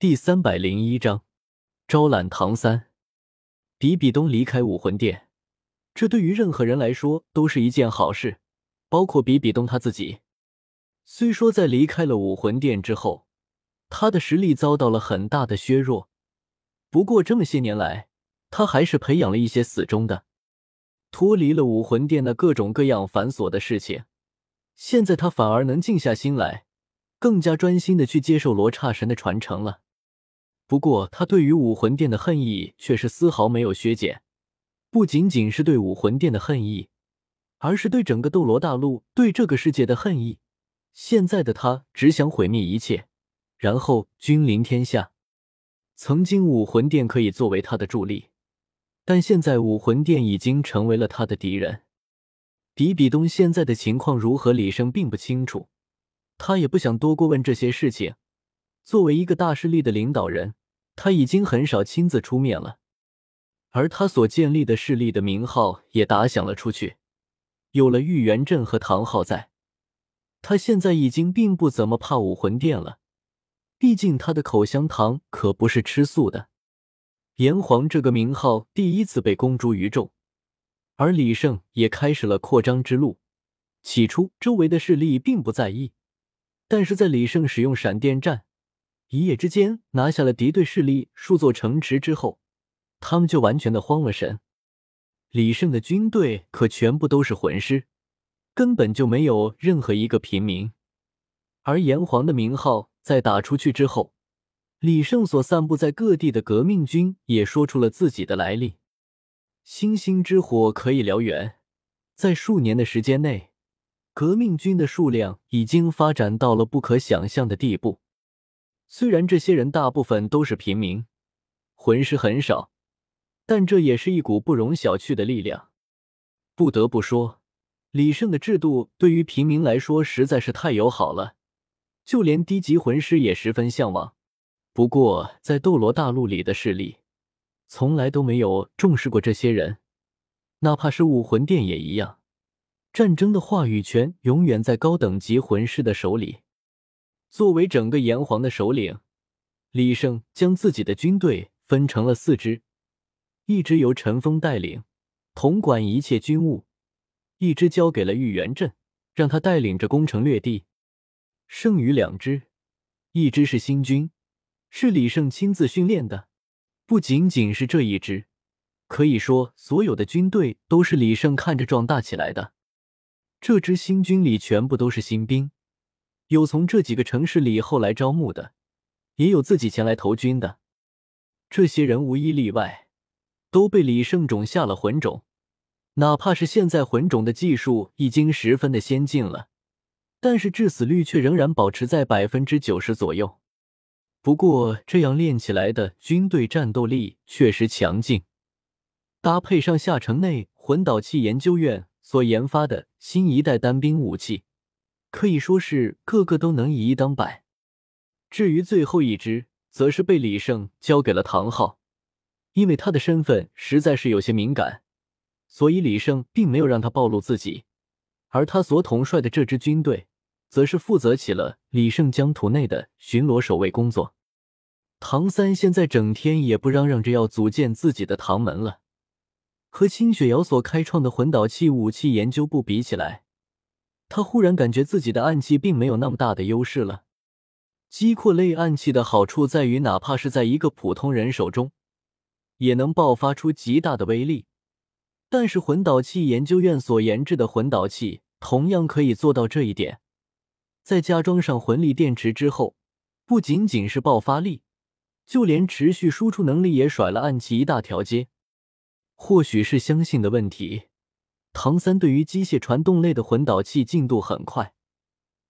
第三百零一章招揽唐三。比比东离开武魂殿，这对于任何人来说都是一件好事，包括比比东他自己。虽说在离开了武魂殿之后，他的实力遭到了很大的削弱，不过这么些年来，他还是培养了一些死忠的。脱离了武魂殿的各种各样繁琐的事情，现在他反而能静下心来，更加专心的去接受罗刹神的传承了。不过，他对于武魂殿的恨意却是丝毫没有削减，不仅仅是对武魂殿的恨意，而是对整个斗罗大陆、对这个世界的恨意。现在的他只想毁灭一切，然后君临天下。曾经武魂殿可以作为他的助力，但现在武魂殿已经成为了他的敌人。比比东现在的情况如何，李生并不清楚，他也不想多过问这些事情。作为一个大势力的领导人。他已经很少亲自出面了，而他所建立的势力的名号也打响了出去。有了玉元镇和唐昊在，他现在已经并不怎么怕武魂殿了。毕竟他的口香糖可不是吃素的。炎黄这个名号第一次被公诸于众，而李胜也开始了扩张之路。起初，周围的势力并不在意，但是在李胜使用闪电战。一夜之间拿下了敌对势力数座城池之后，他们就完全的慌了神。李胜的军队可全部都是魂师，根本就没有任何一个平民。而炎黄的名号在打出去之后，李胜所散布在各地的革命军也说出了自己的来历。星星之火可以燎原，在数年的时间内，革命军的数量已经发展到了不可想象的地步。虽然这些人大部分都是平民，魂师很少，但这也是一股不容小觑的力量。不得不说，李胜的制度对于平民来说实在是太友好了，就连低级魂师也十分向往。不过，在斗罗大陆里的势力，从来都没有重视过这些人，哪怕是武魂殿也一样。战争的话语权永远在高等级魂师的手里。作为整个炎黄的首领，李胜将自己的军队分成了四支，一支由陈峰带领，统管一切军务；一支交给了玉元镇，让他带领着攻城略地；剩余两支，一支是新军，是李胜亲自训练的。不仅仅是这一支，可以说所有的军队都是李胜看着壮大起来的。这支新军里全部都是新兵。有从这几个城市里后来招募的，也有自己前来投军的。这些人无一例外都被李胜种下了魂种，哪怕是现在魂种的技术已经十分的先进了，但是致死率却仍然保持在百分之九十左右。不过这样练起来的军队战斗力确实强劲，搭配上下城内魂导器研究院所研发的新一代单兵武器。可以说是个个都能以一当百。至于最后一支，则是被李胜交给了唐昊，因为他的身份实在是有些敏感，所以李胜并没有让他暴露自己。而他所统帅的这支军队，则是负责起了李胜疆土内的巡逻守卫工作。唐三现在整天也不嚷嚷着要组建自己的唐门了，和清雪瑶所开创的魂导器武器研究部比起来。他忽然感觉自己的暗器并没有那么大的优势了。击扩类暗器的好处在于，哪怕是在一个普通人手中，也能爆发出极大的威力。但是魂导器研究院所研制的魂导器同样可以做到这一点。在加装上魂力电池之后，不仅仅是爆发力，就连持续输出能力也甩了暗器一大条街。或许是相信的问题。唐三对于机械传动类的魂导器进度很快，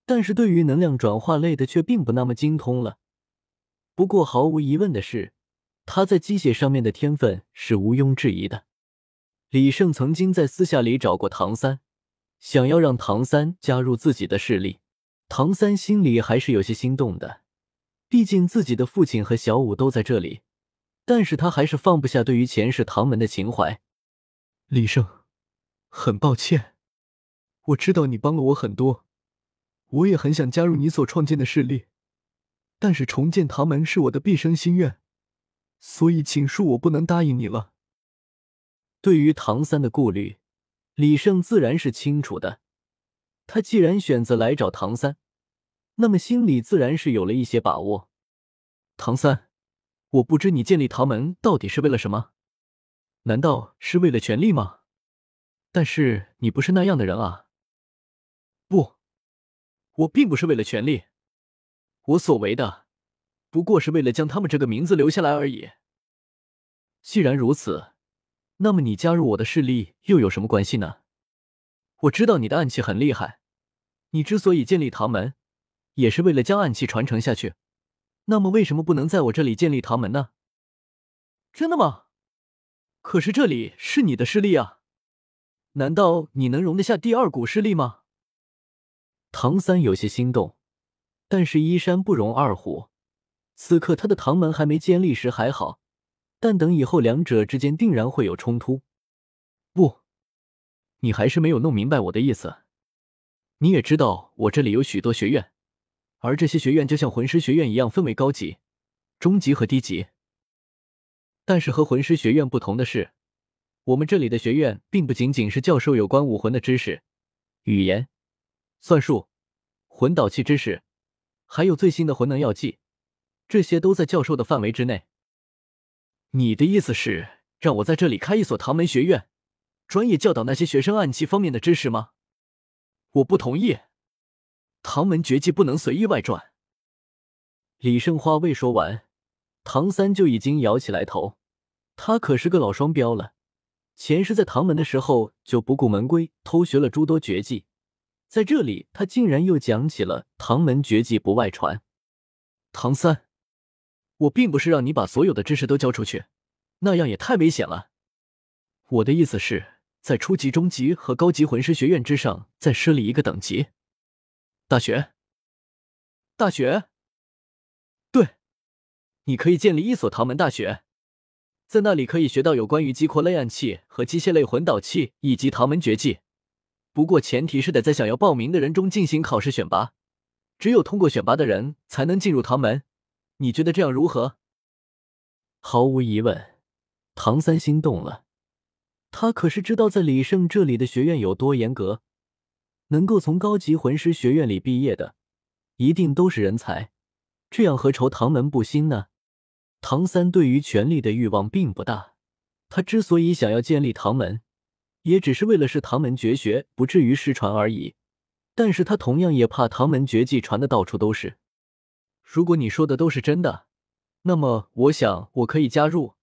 但是对于能量转化类的却并不那么精通了。不过毫无疑问的是，他在机械上面的天分是毋庸置疑的。李胜曾经在私下里找过唐三，想要让唐三加入自己的势力。唐三心里还是有些心动的，毕竟自己的父亲和小五都在这里，但是他还是放不下对于前世唐门的情怀。李胜。很抱歉，我知道你帮了我很多，我也很想加入你所创建的势力，但是重建唐门是我的毕生心愿，所以请恕我不能答应你了。对于唐三的顾虑，李胜自然是清楚的。他既然选择来找唐三，那么心里自然是有了一些把握。唐三，我不知你建立唐门到底是为了什么？难道是为了权力吗？但是你不是那样的人啊！不，我并不是为了权力，我所为的不过是为了将他们这个名字留下来而已。既然如此。那么你加入我的势力又有什么关系呢？我知道你的暗器很厉害，你之所以建立唐门，也是为了将暗器传承下去。那么为什么不能在我这里建立唐门呢？真的吗？可是这里是你的势力啊，难道你能容得下第二股势力吗？唐三有些心动，但是一山不容二虎，此刻他的唐门还没建立时还好。但等以后，两者之间定然会有冲突。不，你还是没有弄明白我的意思。你也知道，我这里有许多学院，而这些学院就像魂师学院一样，分为高级、中级和低级。但是和魂师学院不同的是，我们这里的学院并不仅仅是教授有关武魂的知识、语言、算术、魂导器知识，还有最新的魂能药剂，这些都在教授的范围之内。你的意思是让我在这里开一所唐门学院，专业教导那些学生暗器方面的知识吗？我不同意。唐门绝技不能随意外传。李胜话未说完，唐三就已经摇起来头。他可是个老双标了，前世在唐门的时候就不顾门规偷学了诸多绝技，在这里他竟然又讲起了唐门绝技不外传。唐三。我并不是让你把所有的知识都交出去，那样也太危险了。我的意思是在初级、中级和高级魂师学院之上再设立一个等级大学。大学？对，你可以建立一所唐门大学，在那里可以学到有关于激活类暗器和机械类魂导器以及唐门绝技。不过前提是得在想要报名的人中进行考试选拔，只有通过选拔的人才能进入唐门。你觉得这样如何？毫无疑问，唐三心动了。他可是知道在李胜这里的学院有多严格，能够从高级魂师学院里毕业的，一定都是人才。这样何愁唐门不兴呢？唐三对于权力的欲望并不大，他之所以想要建立唐门，也只是为了使唐门绝学不至于失传而已。但是他同样也怕唐门绝技传的到处都是。如果你说的都是真的，那么我想我可以加入，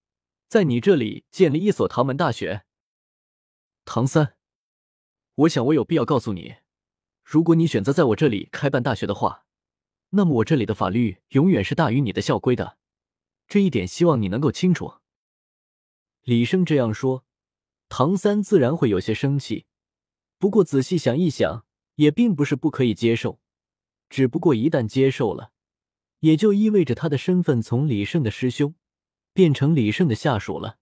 在你这里建立一所唐门大学。唐三，我想我有必要告诉你，如果你选择在我这里开办大学的话，那么我这里的法律永远是大于你的校规的，这一点希望你能够清楚。李胜这样说，唐三自然会有些生气，不过仔细想一想，也并不是不可以接受，只不过一旦接受了。也就意味着他的身份从李胜的师兄变成李胜的下属了。